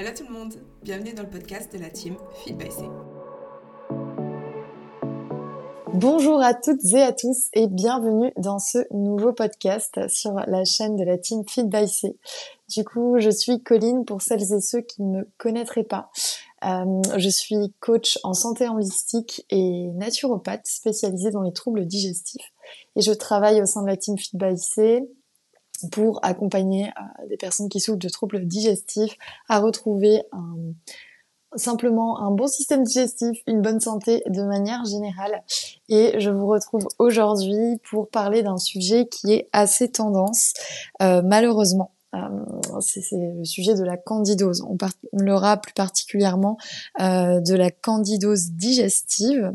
Hello tout le monde, bienvenue dans le podcast de la team Feed by C. Bonjour à toutes et à tous et bienvenue dans ce nouveau podcast sur la chaîne de la team Feed by C. Du coup, je suis Colline pour celles et ceux qui ne me connaîtraient pas. Euh, je suis coach en santé holistique et naturopathe spécialisée dans les troubles digestifs et je travaille au sein de la team Feed by C pour accompagner euh, des personnes qui souffrent de troubles digestifs à retrouver simplement un bon système digestif, une bonne santé de manière générale. Et je vous retrouve aujourd'hui pour parler d'un sujet qui est assez tendance, euh, malheureusement. Euh, c'est le sujet de la candidose. On parlera plus particulièrement de la candidose digestive.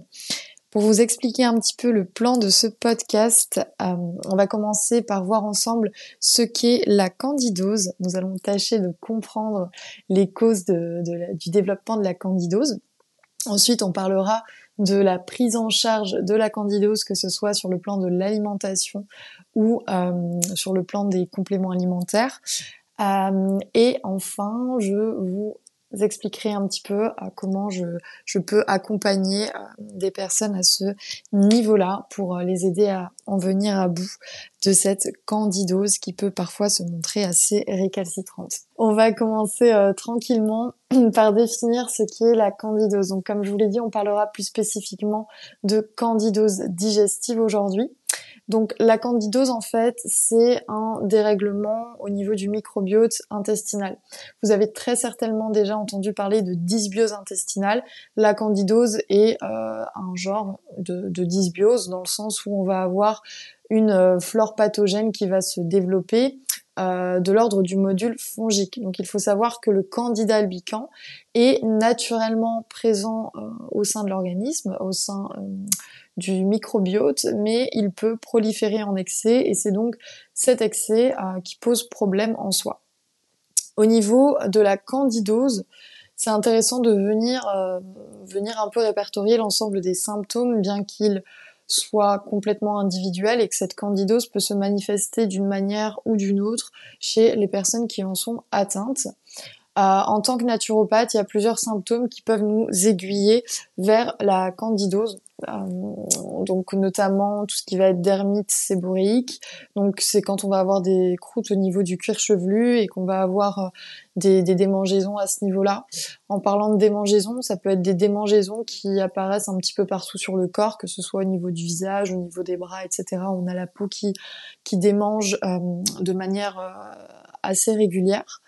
Pour vous expliquer un petit peu le plan de ce podcast, euh, on va commencer par voir ensemble ce qu'est la candidose. Nous allons tâcher de comprendre les causes du développement de la candidose. Ensuite, on parlera de la prise en charge de la candidose, que ce soit sur le plan de l'alimentation ou euh, sur le plan des compléments alimentaires. Euh, et enfin, je vous expliquerai un petit peu euh, comment je, peux accompagner euh, des personnes à ce niveau-là pour euh, les aider à en venir à bout de cette candidose qui peut parfois se montrer assez récalcitrante. On va commencer tranquillement par définir ce qui est la candidose. Donc comme je vous l'ai dit, on parlera plus spécifiquement de candidose digestive aujourd'hui. Donc la candidose en fait, c'est un dérèglement au niveau du microbiote intestinal. Vous avez très certainement déjà entendu parler de dysbiose intestinale. La candidose est euh, un genre de, dysbiose dans le sens où on va avoir une euh, flore pathogène qui va se développer euh, de l'ordre du module fongique. Donc il faut savoir que le candida albicans est naturellement présent au sein de l'organisme, au sein du microbiote, mais il peut proliférer en excès et c'est donc cet excès euh, qui pose problème en soi. Au niveau de la candidose, c'est intéressant de venir, euh, venir un peu répertorier l'ensemble des symptômes, bien qu'ils soient complètement individuels et que cette candidose peut se manifester d'une manière ou d'une autre chez les personnes qui en sont atteintes. Euh, en tant que naturopathe, il y a plusieurs symptômes qui peuvent nous aiguiller vers la candidose. Euh, donc notamment tout ce qui va être dermite séboréique. Donc c'est quand on va avoir des croûtes au niveau du cuir chevelu et qu'on va avoir euh, des, démangeaisons à ce niveau-là. En parlant de démangeaisons, ça peut être des démangeaisons qui apparaissent un petit peu partout sur le corps, que ce soit au niveau du visage, au niveau des bras, etc. On a la peau qui, qui démange euh, de manière assez régulière.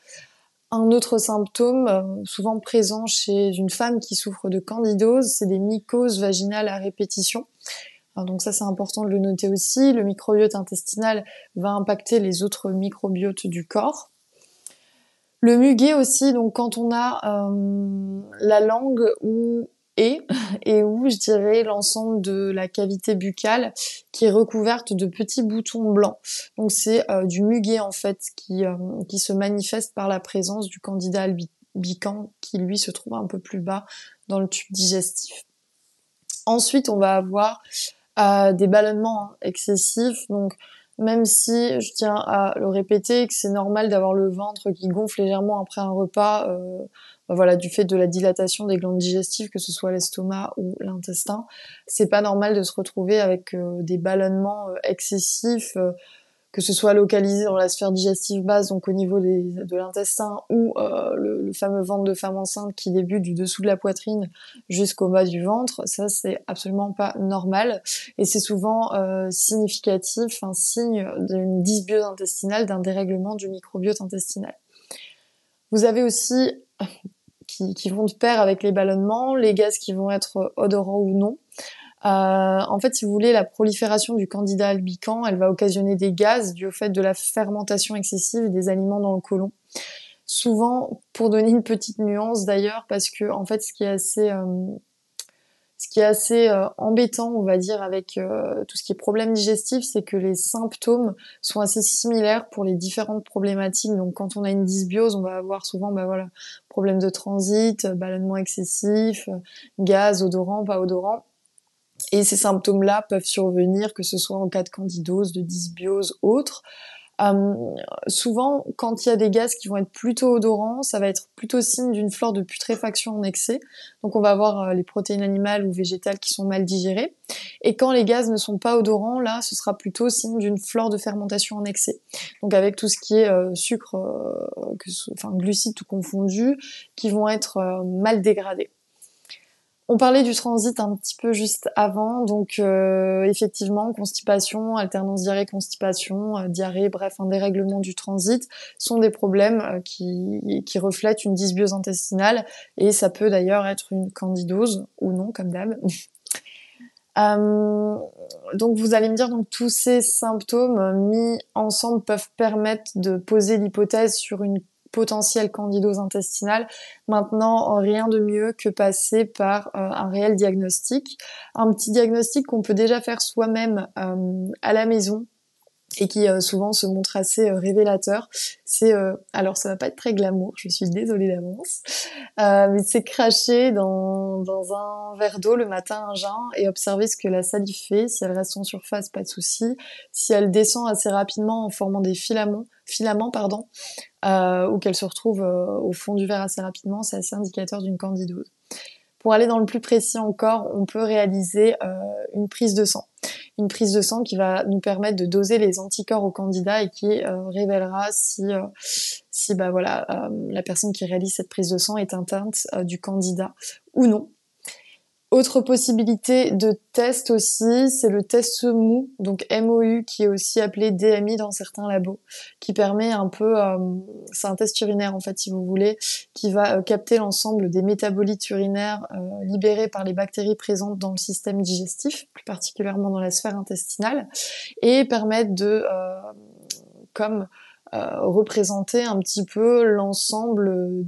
Un autre symptôme euh, souvent présent chez une femme qui souffre de candidose, c'est des mycoses vaginales à répétition. donc ça c'est important de le noter aussi. Le microbiote intestinal va impacter les autres microbiotes du corps. Le muguet aussi, donc quand on a euh, la langue ou et, où je dirais l'ensemble de la cavité buccale qui est recouverte de petits boutons blancs. Donc c'est euh, du muguet en fait qui, euh, qui se manifeste par la présence du candidat albican qui lui se trouve un peu plus bas dans le tube digestif. Ensuite on va avoir euh, des ballonnements excessifs, donc même si je tiens à le répéter que c'est normal d'avoir le ventre qui gonfle légèrement après un repas, voilà, du fait de la dilatation des glandes digestives, que ce soit l'estomac ou l'intestin, c'est pas normal de se retrouver avec euh, des ballonnements euh, excessifs que ce soit localisé dans la sphère digestive basse, donc au niveau de l'intestin, ou euh, le, fameux ventre de femme enceinte qui débute du dessous de la poitrine jusqu'au bas du ventre, ça c'est absolument pas normal et c'est souvent euh, significatif, un signe d'une dysbiose intestinale, d'un dérèglement du microbiote intestinal. Vous avez aussi qui, vont de pair avec les ballonnements, les gaz qui vont être odorants ou non. Euh, en fait, si vous voulez, la prolifération du candidat albican, elle va occasionner des gaz dû au fait de la fermentation excessive des aliments dans le côlon. Souvent, pour donner une petite nuance d'ailleurs, parce que en fait, ce qui est assez, euh, ce qui est assez euh, embêtant, on va dire, avec tout ce qui est problème digestif, c'est que les symptômes sont assez similaires pour les différentes problématiques. Donc, quand on a une dysbiose, on va avoir souvent, bah voilà, problème de transit, ballonnement excessif, gaz, odorant, pas odorant. Et ces symptômes-là peuvent survenir, que ce soit en cas de candidose, de dysbiose, autre. Euh, souvent, quand il y a des gaz qui vont être plutôt odorants, ça va être plutôt signe d'une flore de putréfaction en excès. Donc on va avoir euh, les protéines animales ou végétales qui sont mal digérées. Et quand les gaz ne sont pas odorants, là, ce sera plutôt signe d'une flore de fermentation en excès. Donc avec tout ce qui est euh, sucre, enfin glucides tout confondus, qui vont être mal dégradés. On parlait du transit un petit peu juste avant, donc euh, effectivement, constipation, alternance diarrhée-constipation, euh, diarrhée, bref, un dérèglement du transit sont des problèmes euh, qui, qui reflètent une dysbiose intestinale et ça peut d'ailleurs être une candidose ou non, comme d'hab. donc vous allez me dire donc tous ces symptômes mis ensemble peuvent permettre de poser l'hypothèse sur une potentielle candidose intestinale. Maintenant, rien de mieux que passer par euh, un réel diagnostic. Un petit diagnostic qu'on peut déjà faire soi-même euh, à la maison et qui euh, souvent se montre assez révélateur. C'est alors ça va pas être très glamour, je suis désolée d'avance, mais c'est cracher dans, dans un verre d'eau le matin un jeun et observer ce que la salive fait. Si elle reste en surface, pas de souci. Si elle descend assez rapidement en formant des filaments, filaments pardon, euh, ou qu'elle se retrouve euh, au fond du verre assez rapidement, c'est assez indicateur d'une candidose. Pour aller dans le plus précis encore, on peut réaliser euh, une prise de sang. Une prise de sang qui va nous permettre de doser les anticorps au candidat et qui révélera si, si bah voilà, la personne qui réalise cette prise de sang est atteinte du candidat ou non. Autre possibilité de test aussi, c'est le test mou, donc MOU, qui est aussi appelé DMI dans certains labos, qui permet un peu, euh, c'est un test urinaire en fait si vous voulez, qui va euh, capter l'ensemble des métabolites urinaires euh, libérés par les bactéries présentes dans le système digestif, plus particulièrement dans la sphère intestinale, et permettre de, comme représenter un petit peu l'ensemble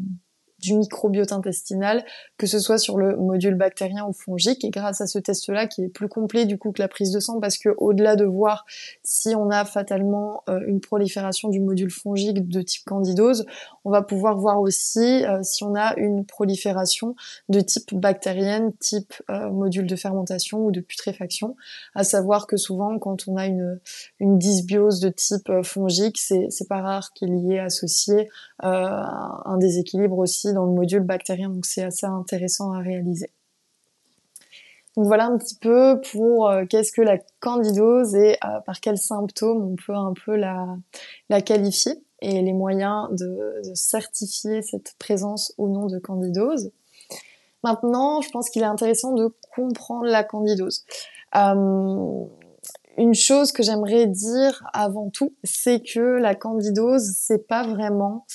du microbiote intestinal, que ce soit sur le module bactérien ou fongique. Et grâce à ce test-là, qui est plus complet du coup que la prise de sang, parce que au-delà de voir si on a fatalement euh, une prolifération du module fongique de type candidose, on va pouvoir voir aussi euh, si on a une prolifération de type bactérienne, type euh, module de fermentation ou de putréfaction. À savoir que souvent, quand on a une, une dysbiose de type fongique, c'est pas rare qu'il y ait associé un déséquilibre aussi dans le module bactérien, donc c'est assez intéressant à réaliser. Donc voilà un petit peu pour euh, qu'est-ce que la candidose et euh, par quels symptômes on peut un peu la, la qualifier et les moyens de, certifier cette présence ou non de candidose. Maintenant, je pense qu'il est intéressant de comprendre la candidose. Euh, une chose que j'aimerais dire avant tout, c'est que la candidose, c'est pas vraiment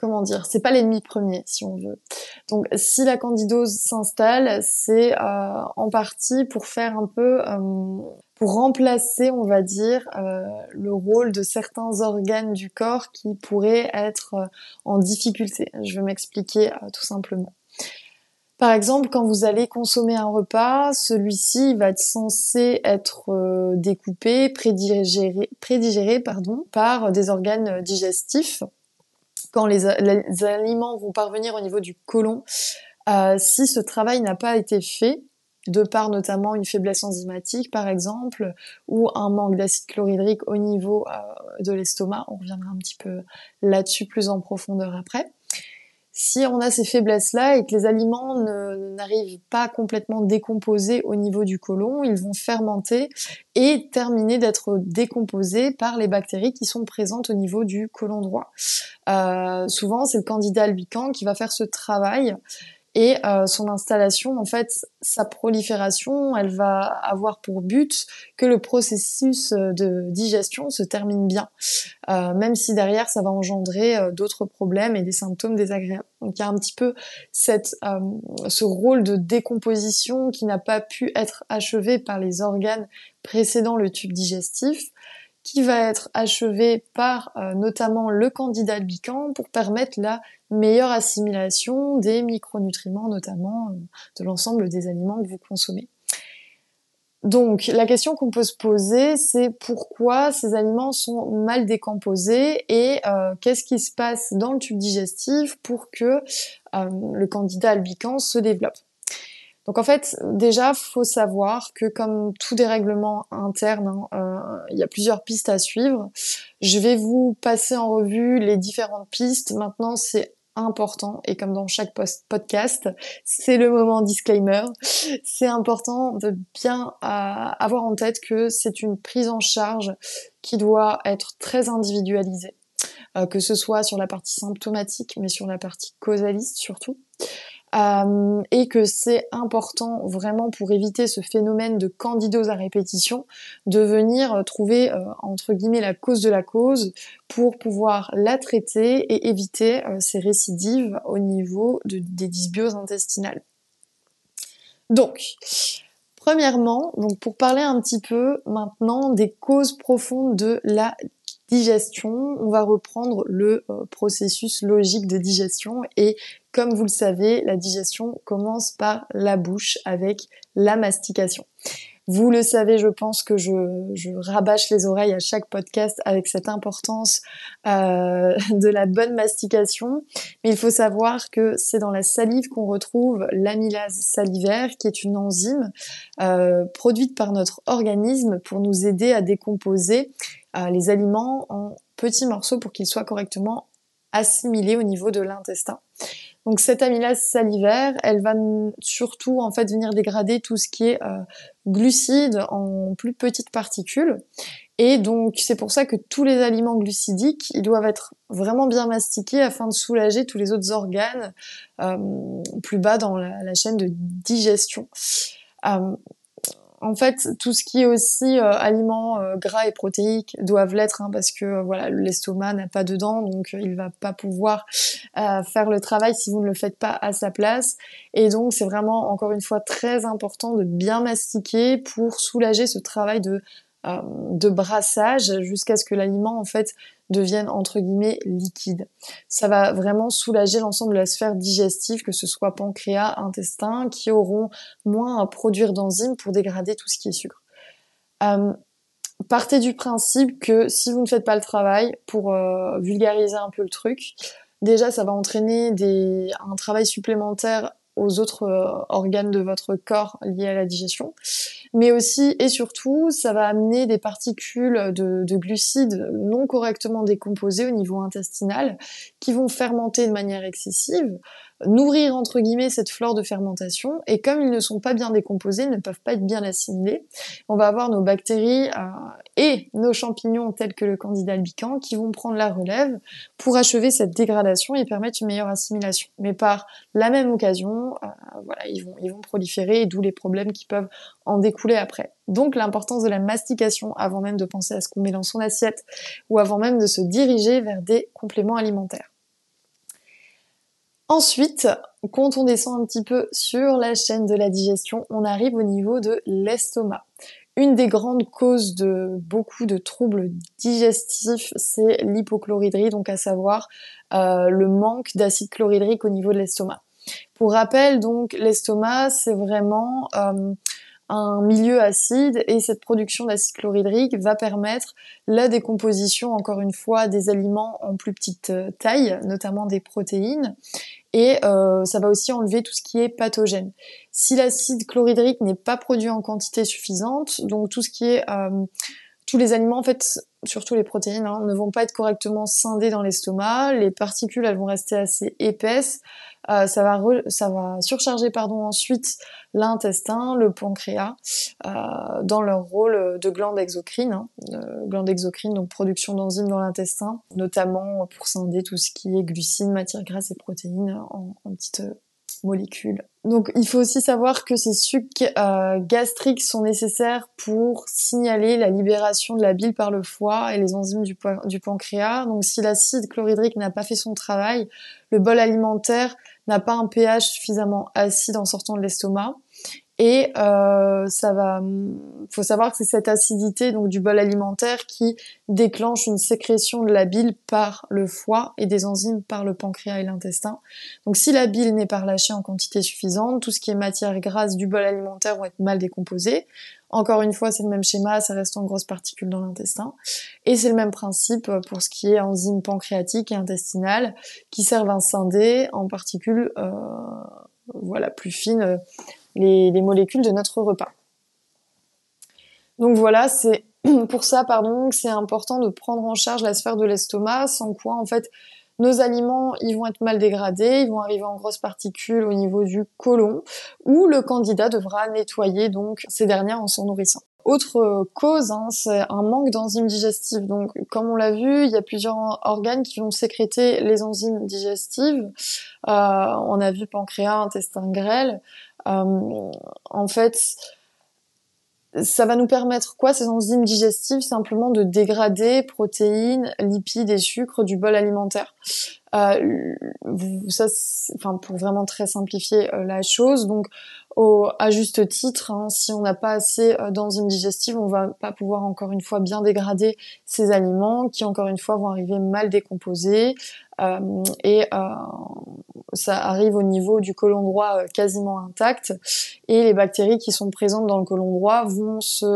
comment dire, c'est pas l'ennemi premier si on veut. Donc si la candidose s'installe, c'est euh, en partie pour faire un peu euh, pour remplacer, on va dire, euh, le rôle de certains organes du corps qui pourraient être en difficulté. Je vais m'expliquer tout simplement. Par exemple, quand vous allez consommer un repas, celui-ci va être censé être découpé, prédigéré, prédigéré pardon, par des organes digestifs quand les, aliments vont parvenir au niveau du côlon, euh, si ce travail n'a pas été fait, de par notamment une faiblesse enzymatique par exemple, ou un manque d'acide chlorhydrique au niveau euh, de l'estomac, on reviendra un petit peu là-dessus plus en profondeur après, si on a ces faiblesses-là et que les aliments n'arrivent pas complètement décomposés au niveau du côlon, ils vont fermenter et terminer d'être décomposés par les bactéries qui sont présentes au niveau du côlon droit. Euh, souvent, c'est le candidat albican qui va faire ce travail et euh, son installation, en fait, sa prolifération, elle va avoir pour but que le processus euh, de digestion se termine bien, euh, même si derrière ça va engendrer d'autres problèmes et des symptômes désagréables. Donc il y a un petit peu ce rôle de décomposition qui n'a pas pu être achevé par les organes précédant le tube digestif qui va être achevé par euh, notamment le candidat albican pour permettre la meilleure assimilation des micronutriments, notamment euh, de l'ensemble des aliments que vous consommez. Donc la question qu'on peut se poser, c'est pourquoi ces aliments sont mal décomposés et euh, qu'est-ce qui se passe dans le tube digestif pour que le candidat albican se développe. Donc en fait, déjà, faut savoir que comme tout dérèglement interne, hein, euh, il y a plusieurs pistes à suivre. Je vais vous passer en revue les différentes pistes. Maintenant, c'est important et comme dans chaque podcast, c'est le moment disclaimer. C'est important de bien euh, avoir en tête que c'est une prise en charge qui doit être très individualisée, euh, que ce soit sur la partie symptomatique, mais sur la partie causaliste surtout. Euh, et que c'est important vraiment pour éviter ce phénomène de candidose à répétition de venir trouver entre guillemets la cause de la cause pour pouvoir la traiter et éviter ces récidives au niveau de, des dysbioses intestinales. Donc, premièrement, donc pour parler un petit peu maintenant des causes profondes de la digestion, on va reprendre le euh, processus logique de digestion et comme vous le savez, la digestion commence par la bouche avec la mastication. Vous le savez, je pense que je, rabâche les oreilles à chaque podcast avec cette importance euh, de la bonne mastication. Mais il faut savoir que c'est dans la salive qu'on retrouve l'amylase salivaire, qui est une enzyme euh, produite par notre organisme pour nous aider à décomposer euh, les aliments en petits morceaux pour qu'ils soient correctement assimilés au niveau de l'intestin. Donc cette amylase salivaire, elle va surtout en fait venir dégrader tout ce qui est glucides en plus petites particules. Et donc c'est pour ça que tous les aliments glucidiques, ils doivent être vraiment bien mastiqués afin de soulager tous les autres organes euh, plus bas dans la, chaîne de digestion. Euh, en fait, tout ce qui est aussi euh, aliments euh, gras et protéiques doivent l'être hein, parce que euh, voilà, l'estomac n'a pas de dents, donc il va pas pouvoir faire le travail si vous ne le faites pas à sa place. Et donc, c'est vraiment encore une fois très important de bien mastiquer pour soulager ce travail de de brassage jusqu'à ce que l'aliment en fait deviennent entre guillemets liquides. Ça va vraiment soulager l'ensemble de la sphère digestive, que ce soit pancréas, intestin, qui auront moins à produire d'enzymes pour dégrader tout ce qui est sucre. Euh, partez du principe que si vous ne faites pas le travail, pour euh, vulgariser un peu le truc, déjà ça va entraîner un travail supplémentaire aux autres euh, organes de votre corps liés à la digestion. Mais aussi et surtout, ça va amener des particules de, de glucides non correctement décomposées au niveau intestinal qui vont fermenter de manière excessive, nourrir entre guillemets cette flore de fermentation et comme ils ne sont pas bien décomposés, ils ne peuvent pas être bien assimilés, on va avoir nos bactéries euh, et nos champignons tels que le candida albicans qui vont prendre la relève pour achever cette dégradation et permettre une meilleure assimilation. Mais par la même occasion, euh, voilà, ils vont ils vont proliférer d'où les problèmes qui peuvent en découler après. Donc l'importance de la mastication avant même de penser à ce qu'on met dans son assiette ou avant même de se diriger vers des compléments alimentaires. Ensuite, quand on descend un petit peu sur la chaîne de la digestion, on arrive au niveau de l'estomac. Une des grandes causes de beaucoup de troubles digestifs, c'est l'hypochloridrie, donc à savoir euh, le manque d'acide chlorhydrique au niveau de l'estomac. Pour rappel, donc l'estomac, c'est vraiment euh, un milieu acide et cette production d'acide chlorhydrique va permettre la décomposition, encore une fois, des aliments en plus petite euh, taille, notamment des protéines, et euh, ça va aussi enlever tout ce qui est pathogène. Si l'acide chlorhydrique n'est pas produit en quantité suffisante, donc tout ce qui est euh, tous les aliments en fait, surtout les protéines, hein, ne vont pas être correctement scindés dans l'estomac, les particules elles vont rester assez épaisses, euh, ça va ça va surcharger pardon ensuite l'intestin, le pancréas euh, dans leur rôle de glande exocrine, hein, euh, glande exocrine donc production d'enzymes dans l'intestin, notamment pour scinder tout ce qui est glucides, matières grasses et protéines en, en petites molécules. Donc il faut aussi savoir que ces sucs euh, gastriques sont nécessaires pour signaler la libération de la bile par le foie et les enzymes du, du pancréas. Donc si l'acide chlorhydrique n'a pas fait son travail, le bol alimentaire n'a pas un pH suffisamment acide en sortant de l'estomac et euh, ça va, faut savoir que c'est cette acidité donc du bol alimentaire qui déclenche une sécrétion de la bile par le foie et des enzymes par le pancréas et l'intestin. Donc si la bile n'est pas relâchée en quantité suffisante, tout ce qui est matière grasse du bol alimentaire vont être mal décomposé. Encore une fois, c'est le même schéma, ça reste en grosses particules dans l'intestin. Et c'est le même principe pour ce qui est enzymes pancréatiques et intestinales qui servent à scinder en particules euh, voilà, plus fines les, les molécules de notre repas. Donc voilà, c'est pour ça, pardon, c'est important de prendre en charge la sphère de l'estomac, sans quoi, en fait, nos aliments, ils vont être mal dégradés, ils vont arriver en grosses particules au niveau du côlon, où le candidat devra nettoyer donc ces dernières en s'en nourrissant. Autre cause, hein, c'est un manque d'enzymes digestives. Donc, comme on l'a vu, il y a plusieurs organes qui vont sécréter les enzymes digestives. Euh, on a vu pancréas, intestin grêle. Euh, en fait, ça va nous permettre quoi ces enzymes digestives Simplement de dégrader protéines, lipides et sucres du bol alimentaire. Euh, ça, enfin pour vraiment très simplifier euh, la chose. Donc, au, à juste titre, hein, si on n'a pas assez euh, d'enzymes digestives, on va pas pouvoir encore une fois bien dégrader ces aliments, qui encore une fois vont arriver mal décomposés, euh, et euh, ça arrive au niveau du côlon droit quasiment intact et les bactéries qui sont présentes dans le côlon droit vont se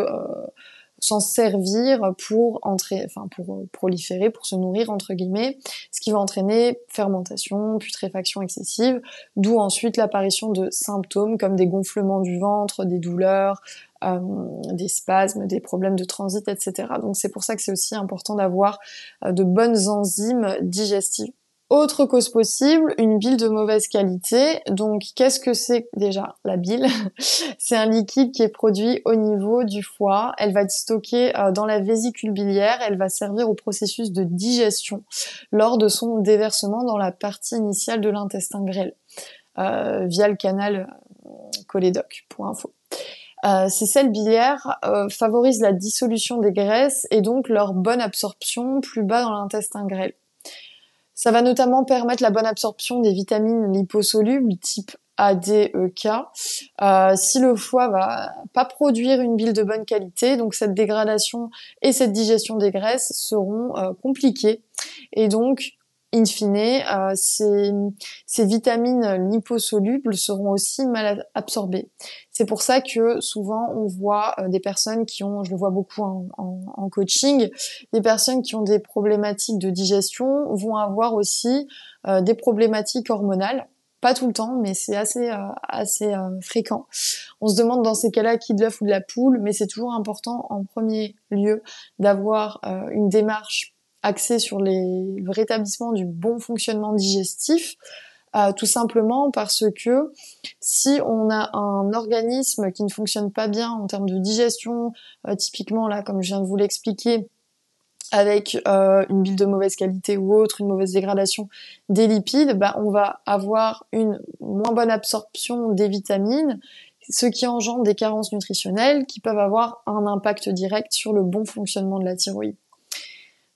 s'en servir pour entrer, enfin pour proliférer, pour se nourrir entre guillemets, ce qui va entraîner fermentation, putréfaction excessive, d'où ensuite l'apparition de symptômes comme des gonflements du ventre, des douleurs, euh, des spasmes, des problèmes de transit, etc. Donc c'est pour ça que c'est aussi important d'avoir euh, de bonnes enzymes digestives. Autre cause possible, une bile de mauvaise qualité. Donc, qu'est-ce que c'est déjà la bile? C'est un liquide qui est produit au niveau du foie. Elle va être stockée euh, dans la vésicule biliaire. Elle va servir au processus de digestion lors de son déversement dans la partie initiale de l'intestin grêle euh, via le canal cholédoque. Pour info. Euh, ces sels biliaires euh, favorisent la dissolution des graisses et donc leur bonne absorption plus bas dans l'intestin grêle. Ça va notamment permettre la bonne absorption des vitamines liposolubles type A, D, E, K. Euh, si le foie va pas produire une bile de bonne qualité, donc cette dégradation et cette digestion des graisses seront compliquées. Et donc, in fine, euh, ces, vitamines liposolubles seront aussi mal absorbées. C'est pour ça que souvent on voit euh, des personnes qui ont, je le vois beaucoup en, coaching, des personnes qui ont des problématiques de digestion vont avoir aussi euh, des problématiques hormonales pas tout le temps, mais c'est assez assez fréquent. On se demande dans ces cas-là qui de l'œuf ou de la poule, mais c'est toujours important en premier lieu d'avoir une démarche axé sur les, le rétablissement du bon fonctionnement digestif, euh, tout simplement parce que si on a un organisme qui ne fonctionne pas bien en termes de digestion, euh, typiquement là, comme je viens de vous l'expliquer, avec euh, une bile de mauvaise qualité ou autre, une mauvaise dégradation des lipides, bah, on va avoir une moins bonne absorption des vitamines, ce qui engendre des carences nutritionnelles qui peuvent avoir un impact direct sur le bon fonctionnement de la thyroïde.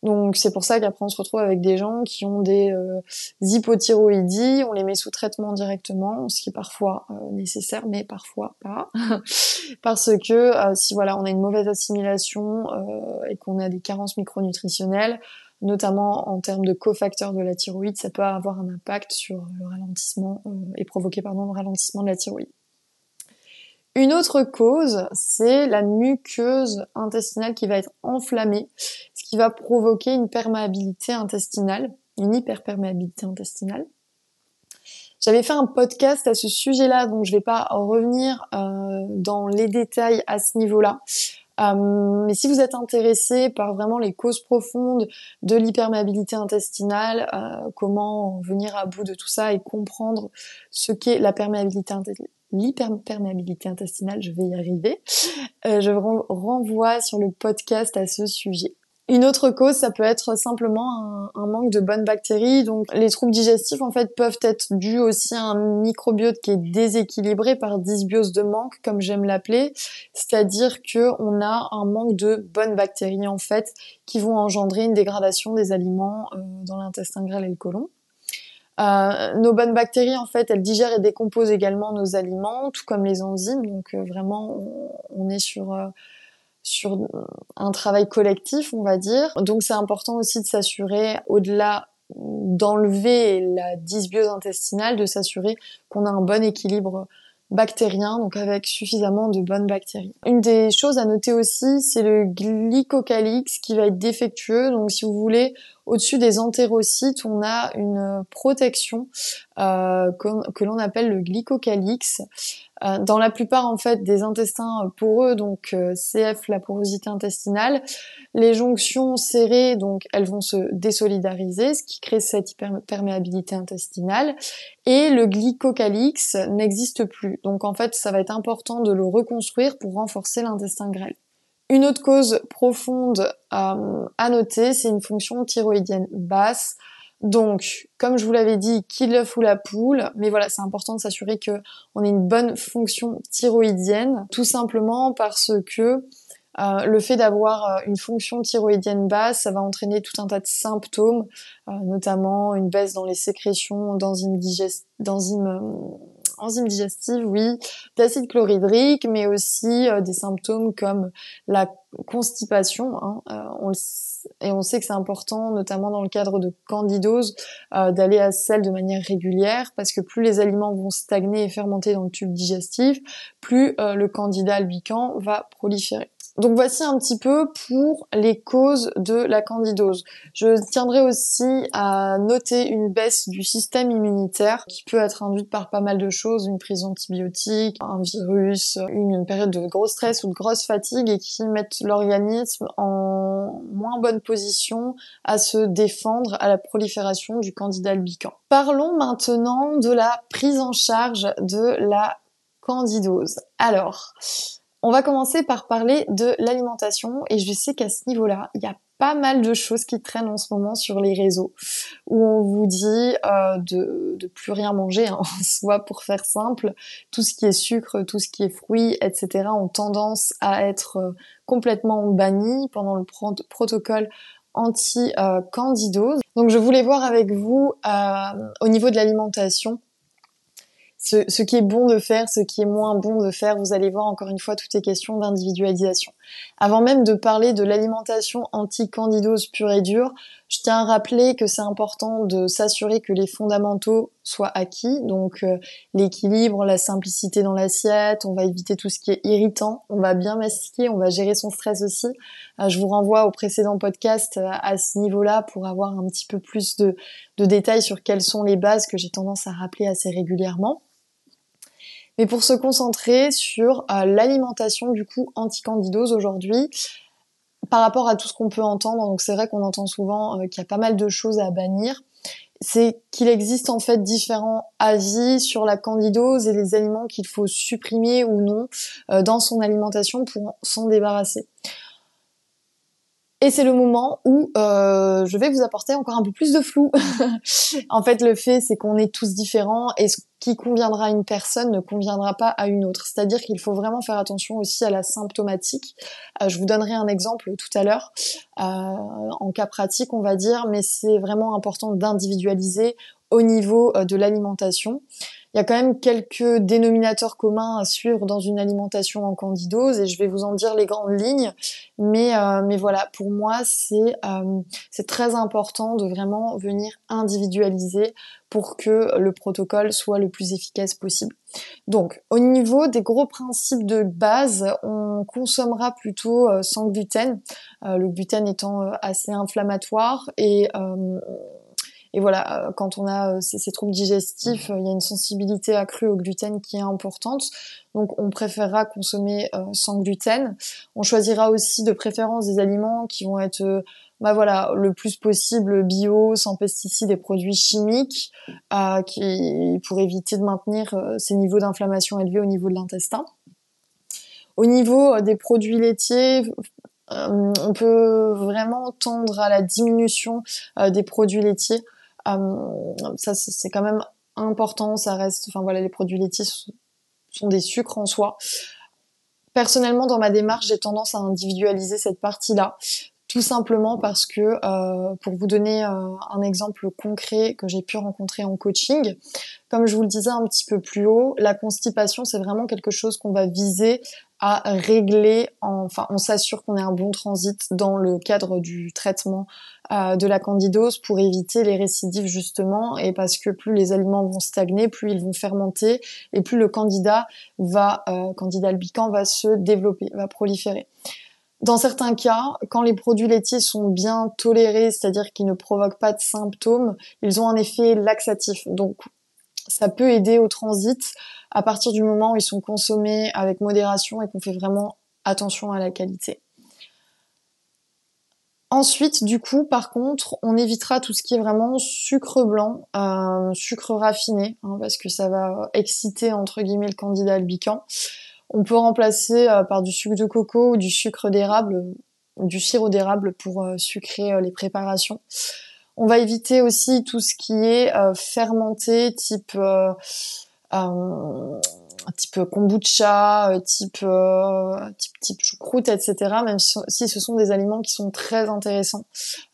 Donc c'est pour ça qu'après on se retrouve avec des gens qui ont des euh, hypothyroïdies, on les met sous traitement directement, ce qui est parfois euh, nécessaire, mais parfois pas, parce que euh, si voilà on a une mauvaise assimilation et qu'on a des carences micronutritionnelles, notamment en termes de cofacteurs de la thyroïde, ça peut avoir un impact sur le ralentissement et provoquer pardon le ralentissement de la thyroïde. Une autre cause, c'est la muqueuse intestinale qui va être enflammée, qui va provoquer une perméabilité intestinale, une hyperperméabilité intestinale. J'avais fait un podcast à ce sujet-là, donc je ne vais pas revenir euh, dans les détails à ce niveau-là. Euh, mais si vous êtes intéressé par vraiment les causes profondes de l'hyperméabilité intestinale, euh, comment venir à bout de tout ça et comprendre ce qu'est la perméabilité intestinale, l'hyperperméabilité intestinale, je vais y arriver. Euh, je renvoie sur le podcast à ce sujet. Une autre cause, ça peut être simplement un, manque de bonnes bactéries. Donc, les troubles digestifs, en fait, peuvent être dus aussi à un microbiote qui est déséquilibré par dysbiose de manque, comme j'aime l'appeler. C'est-à-dire que on a un manque de bonnes bactéries, en fait, qui vont engendrer une dégradation des aliments euh, dans l'intestin grêle et le côlon. Euh, nos bonnes bactéries, en fait, elles digèrent et décomposent également nos aliments, tout comme les enzymes. Donc euh, vraiment, on, est sur sur un travail collectif, on va dire. Donc c'est important aussi de s'assurer, au-delà d'enlever la dysbiose intestinale, de s'assurer qu'on a un bon équilibre bactérien, donc avec suffisamment de bonnes bactéries. Une des choses à noter aussi, c'est le glycocalix qui va être défectueux. Donc si vous voulez, au-dessus des entérocytes, on a une protection euh, que, l'on appelle le glycocalix. Euh, dans la plupart en fait des intestins poreux, donc euh, CF, la porosité intestinale, les jonctions serrées, donc elles vont se désolidariser, ce qui crée cette hyperperméabilité intestinale, et le glycocalix n'existe plus. Donc en fait, ça va être important de le reconstruire pour renforcer l'intestin grêle. Une autre cause profonde euh, à noter, c'est une fonction thyroïdienne basse. Donc, comme je vous l'avais dit, qui l'œuf ou la poule, mais voilà, c'est important de s'assurer que on ait une bonne fonction thyroïdienne, tout simplement parce que euh, le fait d'avoir euh, une fonction thyroïdienne basse, ça va entraîner tout un tas de symptômes, notamment une baisse dans les sécrétions d'enzymes d'enzymes enzymes digestives, oui, d'acide chlorhydrique, mais aussi euh, des symptômes comme la constipation. Hein, euh, et on sait que c'est important, notamment dans le cadre de candidose, euh, d'aller à selle de manière régulière, parce que plus les aliments vont stagner et fermenter dans le tube digestif, plus le candidat albican va proliférer. Donc voici un petit peu pour les causes de la candidose. Je tiendrai aussi à noter une baisse du système immunitaire qui peut être induite par pas mal de choses, une prise antibiotique, un virus, une période de gros stress ou de grosse fatigue et qui mettent l'organisme en moins bonne position à se défendre à la prolifération du candidat albican. Parlons maintenant de la prise en charge de la candidose. Alors, on va commencer par parler de l'alimentation et je sais qu'à ce niveau-là, il y a pas mal de choses qui traînent en ce moment sur les réseaux où on vous dit euh, de, de plus rien manger, hein, soit pour faire simple, tout ce qui est sucre, tout ce qui est fruits, etc. ont tendance à être euh, complètement bannis pendant le protocole anti-candidose. Donc je voulais voir avec vous euh, au niveau de l'alimentation ce, qui est bon de faire, ce qui est moins bon de faire, vous allez voir encore une fois, toutes ces questions d'individualisation. Avant même de parler de l'alimentation anti-candidose pure et dure, je tiens à rappeler que c'est important de s'assurer que les fondamentaux soient acquis, donc euh, l'équilibre, la simplicité dans l'assiette, on va éviter tout ce qui est irritant, on va bien mastiquer, on va gérer son stress aussi. Euh, je vous renvoie au précédent podcast euh, à ce niveau-là pour avoir un petit peu plus de, de détails sur quelles sont les bases que j'ai tendance à rappeler assez régulièrement mais pour se concentrer sur euh, l'alimentation du coup anti-candidose aujourd'hui par rapport à tout ce qu'on peut entendre. Donc c'est vrai qu'on entend souvent euh, qu'il y a pas mal de choses à bannir. C'est qu'il existe en fait différents avis sur la candidose et les aliments qu'il faut supprimer ou non euh, dans son alimentation pour s'en débarrasser. Et c'est le moment où euh, je vais vous apporter encore un peu plus de flou. en fait, le fait, c'est qu'on est tous différents et ce qui conviendra à une personne ne conviendra pas à une autre. C'est-à-dire qu'il faut vraiment faire attention aussi à la symptomatique. Euh, je vous donnerai un exemple tout à l'heure, euh, en cas pratique, on va dire, mais c'est vraiment important d'individualiser au niveau de l'alimentation il y a quand même quelques dénominateurs communs à suivre dans une alimentation en candidose et je vais vous en dire les grandes lignes. Mais, euh, mais voilà, pour moi, c'est euh, c'est très important de vraiment venir individualiser pour que le protocole soit le plus efficace possible. Donc, au niveau des gros principes de base, on consommera plutôt euh, sans gluten, le gluten étant assez inflammatoire et et voilà, euh, quand on a euh, ces, troubles digestifs, euh, il y a une sensibilité accrue au gluten qui est importante. Donc on préférera consommer sans gluten. On choisira aussi de préférence des aliments qui vont être bah voilà, le plus possible bio, sans pesticides et produits chimiques, qui, pour éviter de maintenir ces niveaux d'inflammation élevés au niveau de l'intestin. Au niveau des produits laitiers, on peut vraiment tendre à la diminution des produits laitiers. Euh, ça, c'est quand même important. Ça reste, enfin voilà, les produits laitiers sont des sucres en soi. Personnellement, dans ma démarche, j'ai tendance à individualiser cette partie-là tout simplement parce que, euh, pour vous donner euh, un exemple concret que j'ai pu rencontrer en coaching, comme je vous le disais un petit peu plus haut, la constipation, c'est vraiment quelque chose qu'on va viser à régler, enfin on s'assure qu'on ait un bon transit dans le cadre du traitement euh, de la candidose pour éviter les récidives justement et parce que plus les aliments vont stagner, plus ils vont fermenter et plus le candidat va, euh, candidat albican va se développer, va proliférer. Dans certains cas, quand les produits laitiers sont bien tolérés, c'est-à-dire qu'ils ne provoquent pas de symptômes, ils ont un effet laxatif. Donc ça peut aider au transit à partir du moment où ils sont consommés avec modération et qu'on fait vraiment attention à la qualité. Ensuite, du coup, par contre, on évitera tout ce qui est vraiment sucre blanc, euh, sucre raffiné, hein, parce que ça va exciter entre guillemets le candidat albican. On peut remplacer euh, par du sucre de coco ou du sucre d'érable, du sirop d'érable pour euh, sucrer les préparations. On va éviter aussi tout ce qui est fermenté, type type kombucha, euh, type, euh, type, type choucroute, etc. Même si ce sont des aliments qui sont très intéressants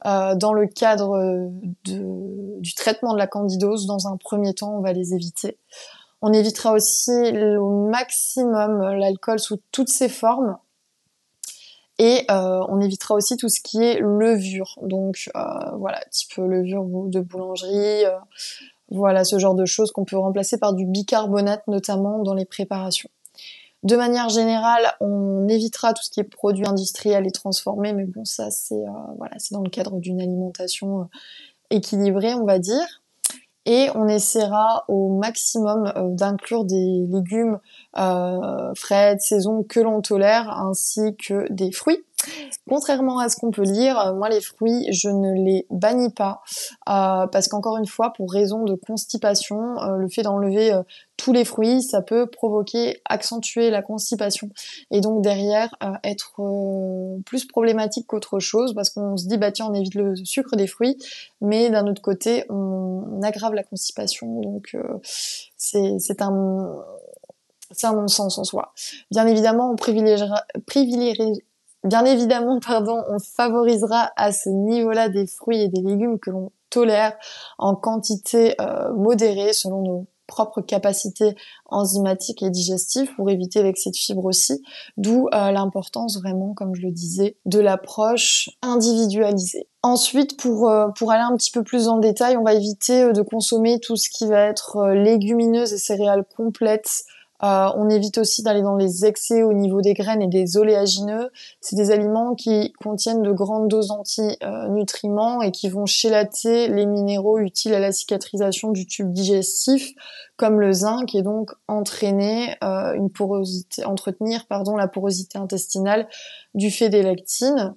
euh, dans le cadre du traitement de la candidose. Dans un premier temps, on va les éviter. On évitera aussi au maximum l'alcool sous toutes ses formes. Et euh, on évitera aussi tout ce qui est levure. Donc euh, voilà, type levure de boulangerie, euh, voilà, ce genre de choses qu'on peut remplacer par du bicarbonate notamment dans les préparations. De manière générale, on évitera tout ce qui est produits industriels et transformés, mais bon, ça c'est euh, voilà, c'est dans le cadre d'une alimentation équilibrée, on va dire. Et on essaiera au maximum euh, d'inclure des légumes frais de saison que l'on tolère, ainsi que des fruits. Contrairement à ce qu'on peut lire, euh, moi les fruits, je ne les bannis pas. Euh, parce qu'encore une fois, pour raison de constipation, euh, le fait d'enlever tous les fruits, ça peut provoquer, accentuer la constipation. Et donc derrière être plus problématique qu'autre chose parce qu'on se dit bah tiens on évite le sucre des fruits, mais d'un autre côté on, aggrave la constipation. Donc c'est c'est un c'est un non-sens en soi. Bien évidemment, on privilégiera, privilégiera Bien évidemment, pardon, on favorisera à ce niveau-là des fruits et des légumes que l'on tolère en quantité euh, modérée selon nos propres capacités enzymatiques et digestives pour éviter l'excès de fibres aussi, d'où euh, l'importance vraiment, comme je le disais, de l'approche individualisée. Ensuite, pour, euh, pour aller un petit peu plus en détail, on va éviter de consommer tout ce qui va être légumineuse et céréales complètes, euh, on évite aussi d'aller dans les excès au niveau des graines et des oléagineux. C'est des aliments qui contiennent de grandes doses d'antinutriments et qui vont chélater les minéraux utiles à la cicatrisation du tube digestif, comme le zinc, et donc entraîner euh, une porosité, entretenir pardon la porosité intestinale du fait des lectines.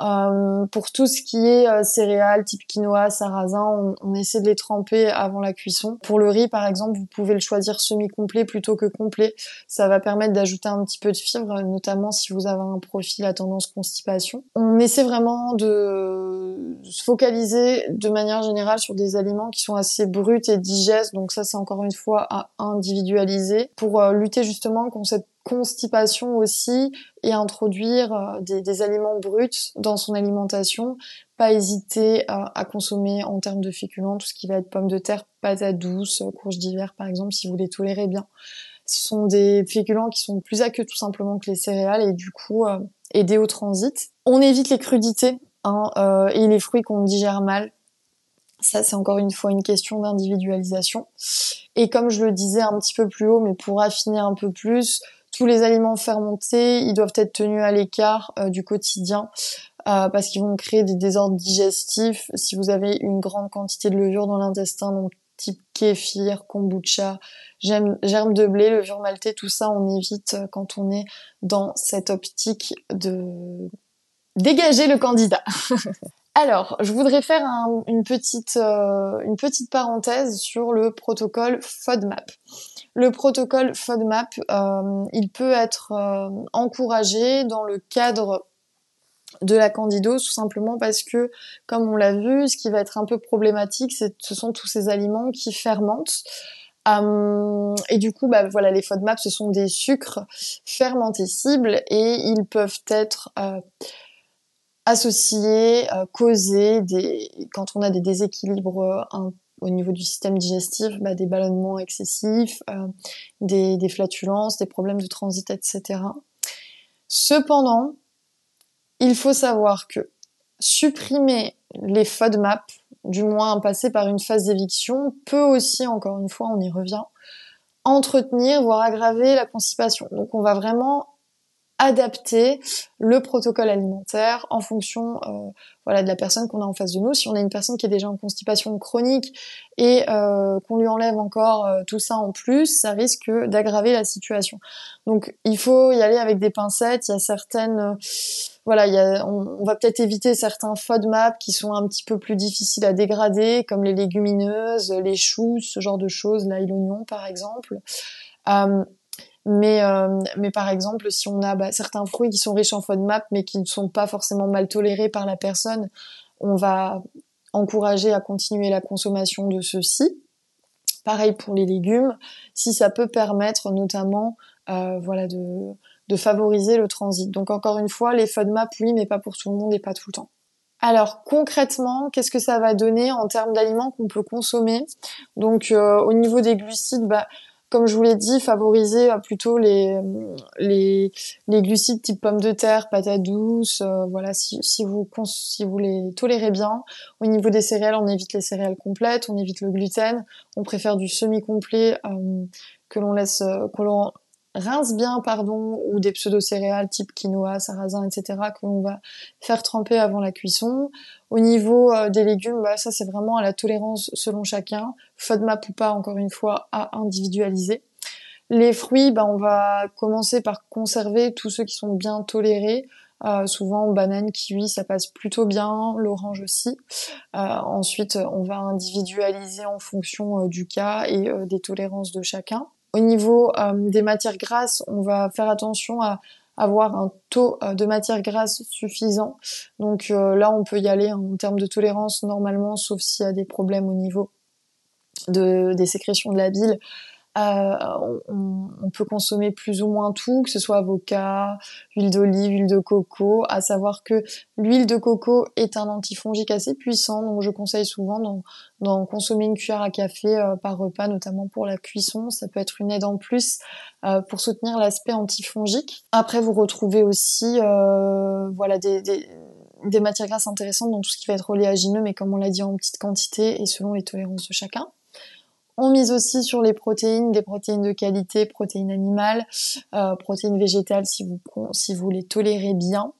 Euh, pour tout ce qui est euh, céréales type quinoa, sarrasin, on, on, essaie de les tremper avant la cuisson. Pour le riz, par exemple, vous pouvez le choisir semi-complet plutôt que complet. Ça va permettre d'ajouter un petit peu de fibres, notamment si vous avez un profil à tendance constipation. On essaie vraiment de se focaliser de manière générale sur des aliments qui sont assez bruts et digestes. Donc ça, c'est encore une fois à individualiser pour euh, lutter justement contre cette constipation aussi et introduire euh, des, aliments bruts dans son alimentation. Pas hésiter à, consommer en termes de féculents tout ce qui va être pommes de terre, patates douces, courges d'hiver par exemple si vous les tolérez bien. Ce sont des féculents qui sont plus aqueux tout simplement que les céréales et du coup euh, aider au transit. On évite les crudités hein, euh, et les fruits qu'on digère mal. Ça, c'est encore une fois une question d'individualisation. Et comme je le disais un petit peu plus haut, mais pour affiner un peu plus, tous les aliments fermentés, ils doivent être tenus à l'écart euh, du quotidien euh, parce qu'ils vont créer des désordres digestifs. Si vous avez une grande quantité de levure dans l'intestin, donc type kéfir, kombucha, germe de blé, levure maltée, tout ça, on évite euh, quand on est dans cette optique de dégager le candidat. Alors, je voudrais faire une, petite, une petite parenthèse sur le protocole FODMAP. Le protocole FODMAP, euh, il peut être euh, encouragé dans le cadre de la candidose tout simplement parce que comme on l'a vu ce qui va être un peu problématique ce sont tous ces aliments qui fermentent euh, et du coup bah voilà les FODMAP ce sont des sucres fermentescibles et ils peuvent être associés causer des quand on a des déséquilibres au niveau du système digestif, bah, des ballonnements excessifs, euh, des, des, flatulences, des problèmes de transit, etc. Cependant, il faut savoir que supprimer les FODMAP, du moins passer par une phase d'éviction, peut aussi, encore une fois, on y revient, entretenir, voire aggraver la constipation. Donc on va vraiment adapter le protocole alimentaire en fonction euh, voilà de la personne qu'on a en face de nous. Si on a une personne qui est déjà en constipation chronique et euh, qu'on lui enlève encore euh, tout ça en plus, ça risque d'aggraver la situation. Donc il faut y aller avec des pincettes. Il y a certaines voilà, il y a, on, va peut-être éviter certains FODMAP qui sont un petit peu plus difficiles à dégrader, comme les légumineuses, les choux, ce genre de choses, l'ail, l'oignon par exemple. Mais, euh, mais par exemple, si on a bah, certains fruits qui sont riches en FODMAP, mais qui ne sont pas forcément mal tolérés par la personne, on va encourager à continuer la consommation de ceux-ci. Pareil pour les légumes, si ça peut permettre notamment euh, voilà, de, de favoriser le transit. Donc encore une fois, les FODMAP, oui, mais pas pour tout le monde et pas tout le temps. Alors concrètement, qu'est-ce que ça va donner en termes d'aliments qu'on peut consommer? Donc euh, au niveau des glucides, bah, comme je vous l'ai dit, favoriser euh, plutôt les, les, les glucides type pommes de terre, patates douces, euh, voilà, si, si, vous, si vous les tolérez bien. Au niveau des céréales, on évite les céréales complètes, on évite le gluten, on préfère du semi-complet euh, que l'on laisse, que rince bien, pardon, ou des pseudo-céréales type quinoa, sarrasin, etc., que l'on va faire tremper avant la cuisson. Au niveau euh, des légumes, bah, ça c'est vraiment à la tolérance selon chacun. FODMAP ou encore une fois, à individualiser. Les fruits, bah, on va commencer par conserver tous ceux qui sont bien tolérés. Euh, souvent banane, kiwi, ça passe plutôt bien, l'orange aussi. Euh, ensuite, on va individualiser en fonction du cas et des tolérances de chacun. Au niveau euh, des matières grasses, on va faire attention à avoir un taux euh, de matière grasse suffisant. Donc euh, là, on peut y aller en termes de tolérance normalement, sauf s'il y a des problèmes au niveau de, des sécrétions de la bile. Euh, on, peut consommer plus ou moins tout, que ce soit avocat, huile d'olive, huile de coco, à savoir que l'huile de coco est un antifongique assez puissant, donc je conseille souvent d'en consommer une cuillère à café euh, par repas, notamment pour la cuisson. Ça peut être une aide en plus euh, pour soutenir l'aspect antifongique. Après, vous retrouvez aussi voilà des, des matières grasses intéressantes dans tout ce qui va être oléagineux, mais comme on l'a dit en petite quantité et selon les tolérances de chacun. On mise aussi sur les protéines, des protéines de qualité, protéines animales, euh, protéines végétales si vous, les tolérez bien.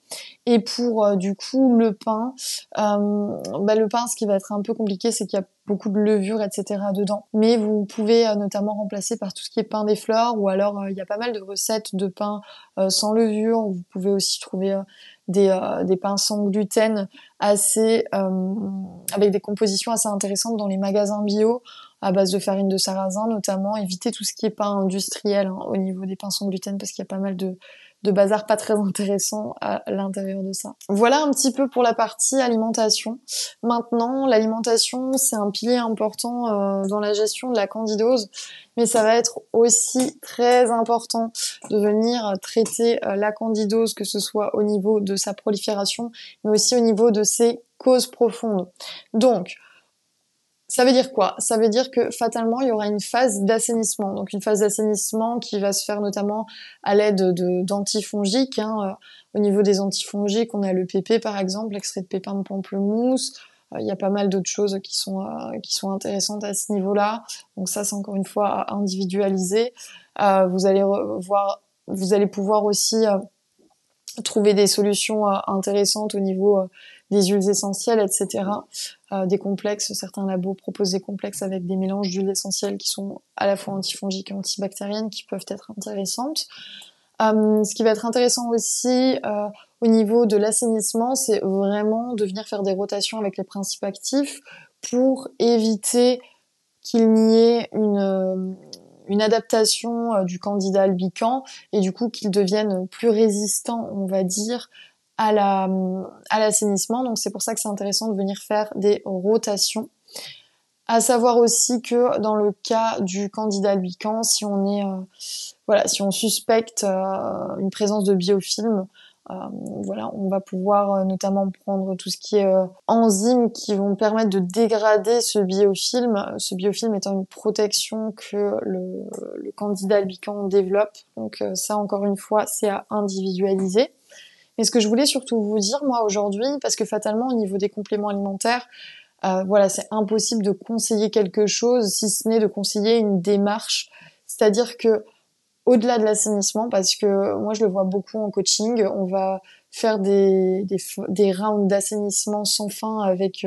Et pour euh, du coup le pain, euh, bah, le pain, ce qui va être un peu compliqué, c'est qu'il y a beaucoup de levure, etc. dedans. Mais vous pouvez notamment remplacer par tout ce qui est pain des fleurs, ou alors il y a pas mal de recettes de pain sans levure. Vous pouvez aussi trouver des, pains sans gluten assez avec des compositions assez intéressantes dans les magasins bio à base de farine de sarrasin notamment, éviter tout ce qui est pain industriel hein, au niveau des pains sans gluten parce qu'il y a pas mal de, de bazar pas très intéressant à l'intérieur de ça. Voilà un petit peu pour la partie alimentation. Maintenant, l'alimentation, c'est un pilier important euh, dans la gestion de la candidose, mais ça va être aussi très important de venir traiter euh, la candidose, que ce soit au niveau de sa prolifération, mais aussi au niveau de ses causes profondes. Donc, ça veut dire quoi? Ça veut dire que fatalement, il y aura une phase d'assainissement. Donc une phase d'assainissement qui va se faire notamment à l'aide d'antifongiques. Hein. Euh, au niveau des antifongiques, on a le PP par exemple, l'extrait de pépins de pamplemousse. Euh, il y a pas mal d'autres choses qui sont euh, qui sont intéressantes à ce niveau-là. Donc ça, c'est encore une fois individualisé. vous allez voir, vous allez pouvoir aussi trouver des solutions intéressantes au niveau des huiles essentielles, etc. Euh, des complexes, certains labos proposent des complexes avec des mélanges d'huiles essentielles qui sont à la fois antifongiques et antibactériennes qui peuvent être intéressantes. Euh, ce qui va être intéressant aussi euh, au niveau de l'assainissement, c'est vraiment de venir faire des rotations avec les principes actifs pour éviter qu'il n'y ait une, une adaptation du candidat albican et du coup qu'il devienne plus résistant, on va dire, à la l'assainissement. Donc c'est pour ça que c'est intéressant de venir faire des rotations. À savoir aussi que dans le cas du candidat albicans, si on est euh, voilà, si on suspecte euh, une présence de biofilm, euh, voilà, on va pouvoir notamment prendre tout ce qui est enzymes qui vont permettre de dégrader ce biofilm. Ce biofilm étant une protection que le, le candidat albican développe. Donc ça, encore une fois, c'est à individualiser. Mais ce que je voulais surtout vous dire, moi, aujourd'hui, parce que fatalement, au niveau des compléments alimentaires, euh, voilà, c'est impossible de conseiller quelque chose, si ce n'est de conseiller une démarche. C'est-à-dire que au-delà de l'assainissement, parce que moi je le vois beaucoup en coaching, on va faire des, rounds d'assainissement sans fin avec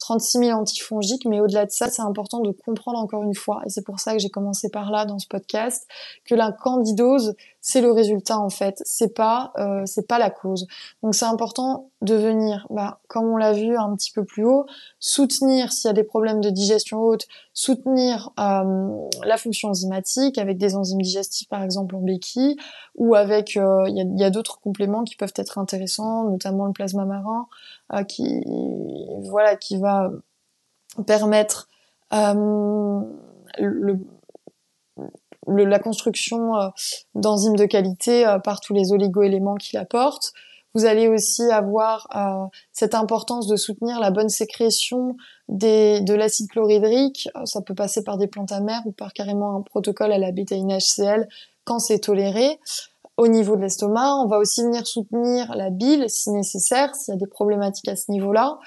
36 000 antifongiques, mais au-delà de ça, c'est important de comprendre encore une fois, et c'est pour ça que j'ai commencé par là dans ce podcast, que la candidose, c'est le résultat en fait, c'est pas, euh, c'est pas la cause. Donc c'est important de venir, bah, comme on l'a vu un petit peu plus haut, soutenir s'il y a des problèmes de digestion haute, soutenir euh, la fonction enzymatique avec des enzymes digestives par exemple en béquille, ou avec, euh, il y a, y a d'autres compléments qui peuvent être intéressants, notamment le plasma marin, qui voilà qui va permettre le, la construction euh, d'enzymes de qualité par tous les oligo-éléments qu'il apporte. Vous allez aussi avoir euh, cette importance de soutenir la bonne sécrétion des, de l'acide chlorhydrique. Ça peut passer par des plantes amères ou par carrément un protocole à la bêta-NaCl quand c'est toléré au niveau de l'estomac. On va aussi venir soutenir la bile si nécessaire, s'il y a des problématiques à ce niveau-là.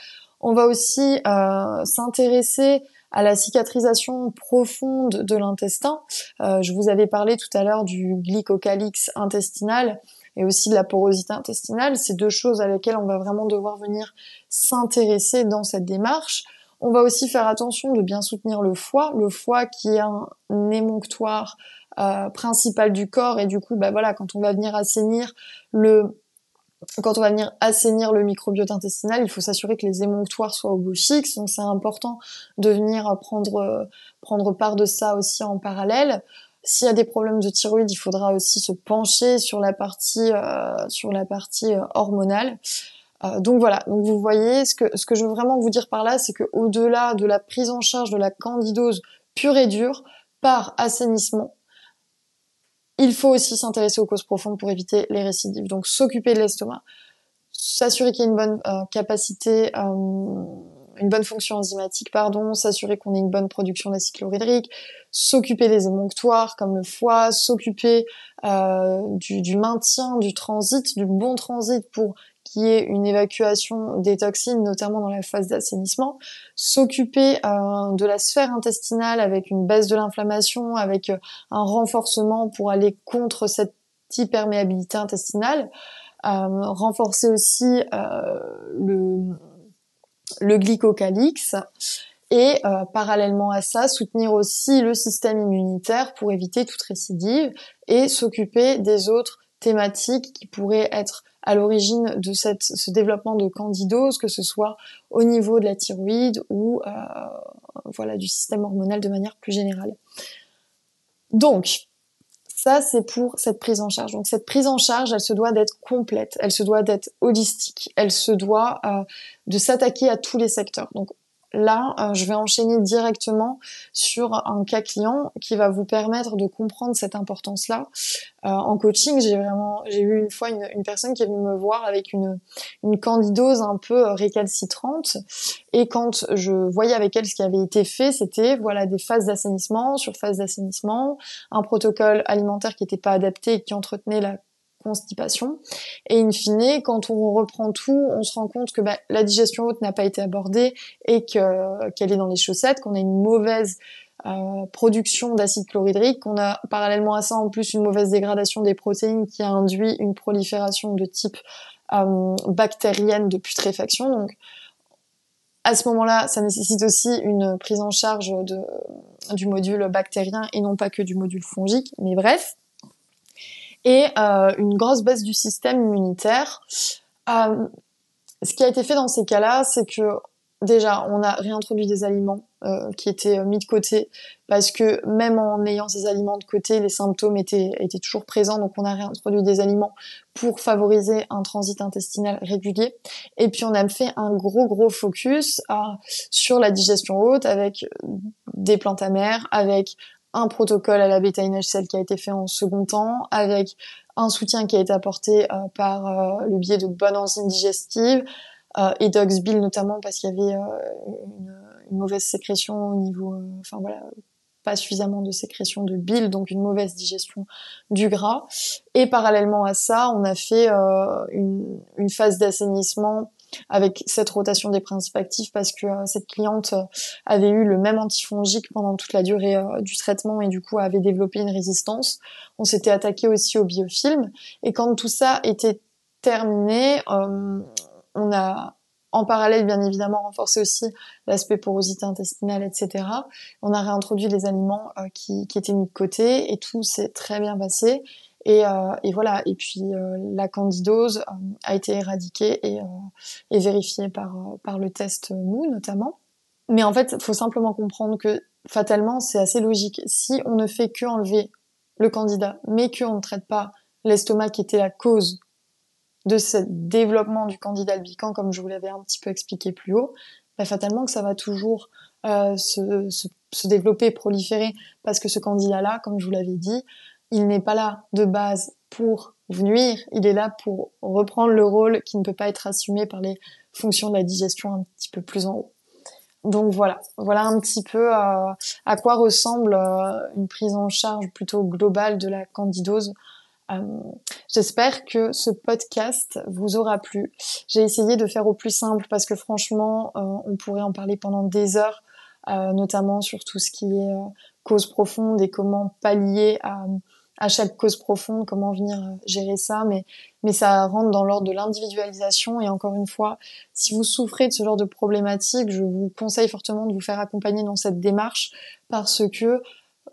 On va aussi euh, s'intéresser à la cicatrisation profonde de l'intestin. Euh, je vous avais parlé tout à l'heure du glycocalix intestinal et aussi de la porosité intestinale. C'est deux choses à lesquelles on va vraiment devoir venir s'intéresser dans cette démarche. On va aussi faire attention de bien soutenir le foie, le foie qui est un émonctoire euh, principal du corps et du coup bah voilà quand on va venir assainir le quand on va venir assainir le microbiote intestinal, il faut s'assurer que les émonctoires soient au beau fixe. Donc c'est important de venir prendre prendre part de ça aussi en parallèle. S'il y a des problèmes de thyroïde, il faudra aussi se pencher sur la partie euh, euh, hormonale. Euh, donc voilà, vous voyez ce que ce que je veux vraiment vous dire par là, c'est que au-delà de la prise en charge de la candidose pure et dure par assainissement, il faut aussi s'intéresser aux causes profondes pour éviter les récidives. Donc s'occuper de l'estomac, s'assurer qu'il y ait une bonne euh, capacité, euh, une bonne fonction enzymatique, pardon, s'assurer qu'on ait une bonne production d'acide chlorhydrique, s'occuper des émonctoires comme le foie, s'occuper euh, du, maintien du transit, du bon transit pour qui est une évacuation des toxines, notamment dans la phase d'assainissement, s'occuper euh, de la sphère intestinale avec une baisse de l'inflammation, avec euh, un renforcement pour aller contre cette hyperméabilité intestinale, euh, renforcer aussi le, le glycocalix et parallèlement à ça, soutenir aussi le système immunitaire pour éviter toute récidive et s'occuper des autres thématiques qui pourraient être à l'origine de cette, ce développement de candidose, que ce soit au niveau de la thyroïde ou euh, voilà du système hormonal de manière plus générale. Donc, ça, c'est pour cette prise en charge. Donc, cette prise en charge, elle se doit d'être complète, elle se doit d'être holistique, elle se doit euh, de s'attaquer à tous les secteurs. Là, euh, je vais enchaîner directement sur un cas client qui va vous permettre de comprendre cette importance-là. Euh, en coaching, j'ai vraiment, j'ai eu une fois une, personne qui est venue me voir avec une, candidose un peu euh, récalcitrante, et quand je voyais avec elle ce qui avait été fait, c'était voilà des phases d'assainissement sur phase d'assainissement, un protocole alimentaire qui n'était pas adapté et qui entretenait la constipation. Et in fine, quand on reprend tout, on se rend compte que bah, la digestion haute n'a pas été abordée et que qu'elle est dans les chaussettes, qu'on a une mauvaise euh, production d'acide chlorhydrique, qu'on a parallèlement à ça en plus une mauvaise dégradation des protéines qui a induit une prolifération de type euh, bactérienne de putréfaction. Donc à ce moment-là, ça nécessite aussi une prise en charge de, du module bactérien et non pas que du module fongique. Mais bref, et euh, une grosse baisse du système immunitaire. Euh, ce qui a été fait dans ces cas-là, c'est que déjà, on a réintroduit des aliments euh, qui étaient mis de côté parce que même en ayant ces aliments de côté, les symptômes étaient, étaient toujours présents. Donc, on a réintroduit des aliments pour favoriser un transit intestinal régulier. Et puis, on a fait un gros, gros focus sur la digestion haute avec des plantes amères, avec un protocole à la bêta-NHCL qui a été fait en second temps, avec un soutien qui a été apporté euh, par euh, le biais de bonnes enzymes digestives, euh, et d'oxbil notamment parce qu'il y avait une, mauvaise sécrétion au niveau, enfin voilà, pas suffisamment de sécrétion de bile, donc une mauvaise digestion du gras. Et parallèlement à ça, on a fait une phase d'assainissement avec cette rotation des principes actifs parce que cette cliente avait eu le même antifongique pendant toute la durée du traitement et du coup avait développé une résistance. On s'était attaqué aussi au biofilm et quand tout ça était terminé, on a en parallèle, bien évidemment, renforcer aussi l'aspect porosité intestinale, etc. On a réintroduit les aliments euh, qui, qui, étaient mis de côté et tout s'est très bien passé. Et, euh, et, voilà. Et puis euh, la candidose a été éradiquée et, et vérifiée par, par le test mou notamment. Mais en fait, faut simplement comprendre que fatalement, c'est assez logique. Si on ne fait que enlever le candidat, mais qu'on ne traite pas l'estomac qui était la cause de ce développement du candidat albican, comme je vous l'avais un petit peu expliqué plus haut, bah, fatalement que ça va toujours euh, se, se, se, développer, proliférer, parce que ce candidat-là, comme je vous l'avais dit, il n'est pas là de base pour nuire, il est là pour reprendre le rôle qui ne peut pas être assumé par les fonctions de la digestion un petit peu plus en haut. Donc voilà, voilà un petit peu euh, à quoi ressemble euh, une prise en charge plutôt globale de la candidose euh, j'espère que ce podcast vous aura plu. J'ai essayé de faire au plus simple parce que franchement, on pourrait en parler pendant des heures, notamment sur tout ce qui est cause profonde et comment pallier à, à chaque cause profonde, comment venir gérer ça, mais, mais ça rentre dans l'ordre de l'individualisation. Et encore une fois, si vous souffrez de ce genre de problématique, je vous conseille fortement de vous faire accompagner dans cette démarche parce que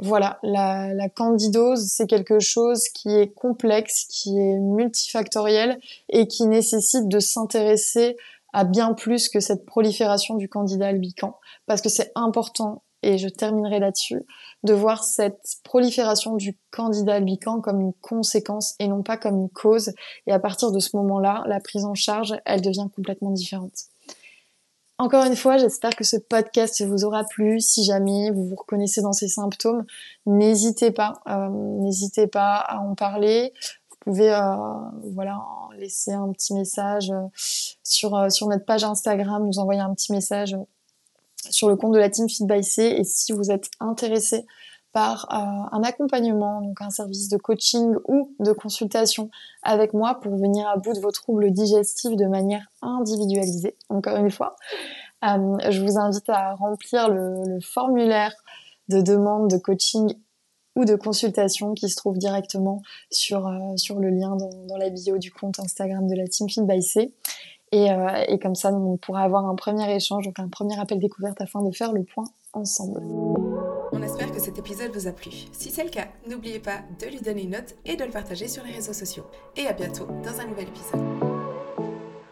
voilà, la, la candidose, c'est quelque chose qui est complexe, qui est multifactoriel et qui nécessite de s'intéresser à bien plus que cette prolifération du candidat albican, parce que c'est important, et je terminerai là-dessus, de voir cette prolifération du candidat albican comme une conséquence et non pas comme une cause. Et à partir de ce moment-là, la prise en charge, elle devient complètement différente. Encore une fois, j'espère que ce podcast vous aura plu. Si jamais vous vous reconnaissez dans ces symptômes, n'hésitez pas, euh, n'hésitez pas à en parler. Vous pouvez, euh, voilà, laisser un petit message euh, sur sur notre page Instagram, nous envoyer un petit message sur le compte de la team Feed by C. Et si vous êtes intéressé par euh, un accompagnement, donc un service de coaching ou de consultation avec moi pour venir à bout de vos troubles digestifs de manière individualisée, encore une fois. Euh, je vous invite à remplir le, formulaire de demande de coaching ou de consultation qui se trouve directement sur, euh, sur le lien dans, dans, la bio du compte Instagram de la Team Feed by C. Et, euh, et comme ça, on pourra avoir un premier échange, donc un premier appel découverte afin de faire le point ensemble. On espère que cet épisode vous a plu. Si c'est le cas, n'oubliez pas de lui donner une note et de le partager sur les réseaux sociaux. Et à bientôt dans un nouvel épisode.